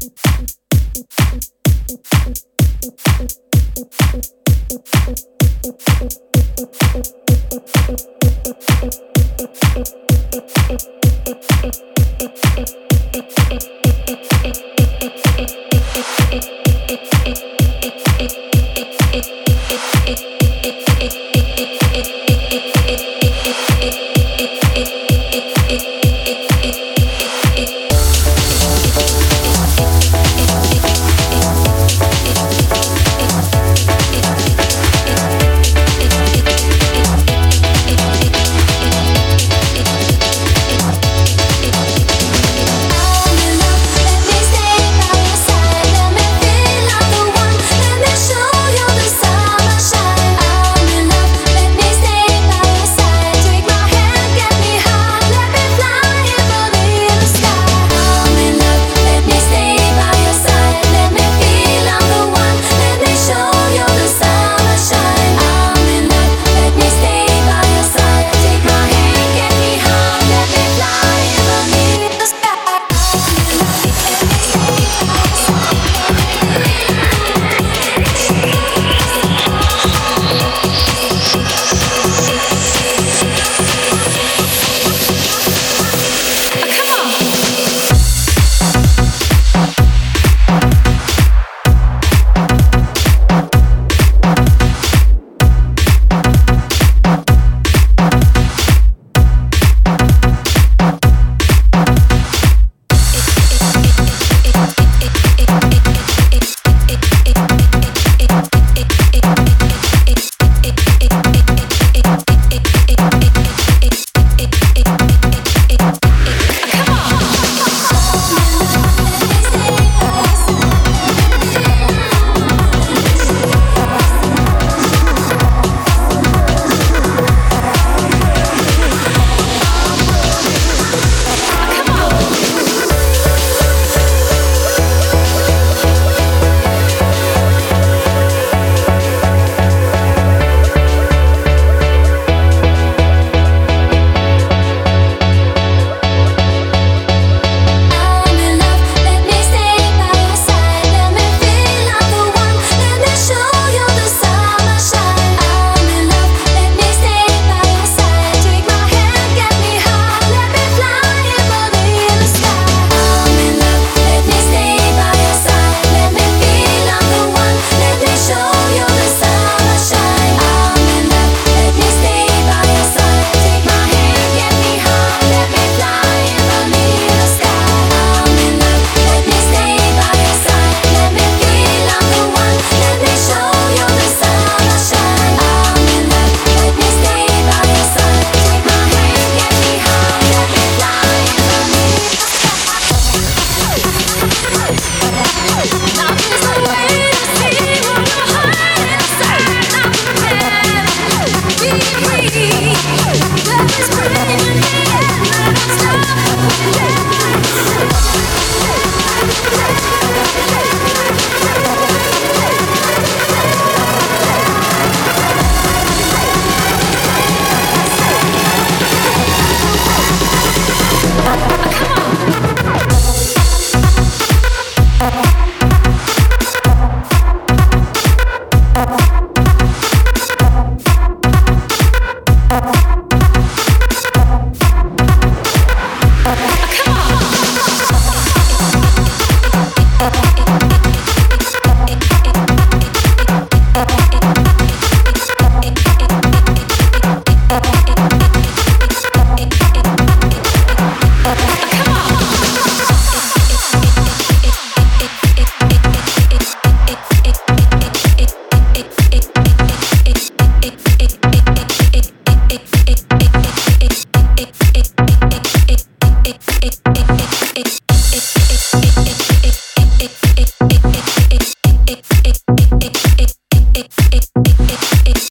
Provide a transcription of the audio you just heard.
Thank you. it, it, it, it,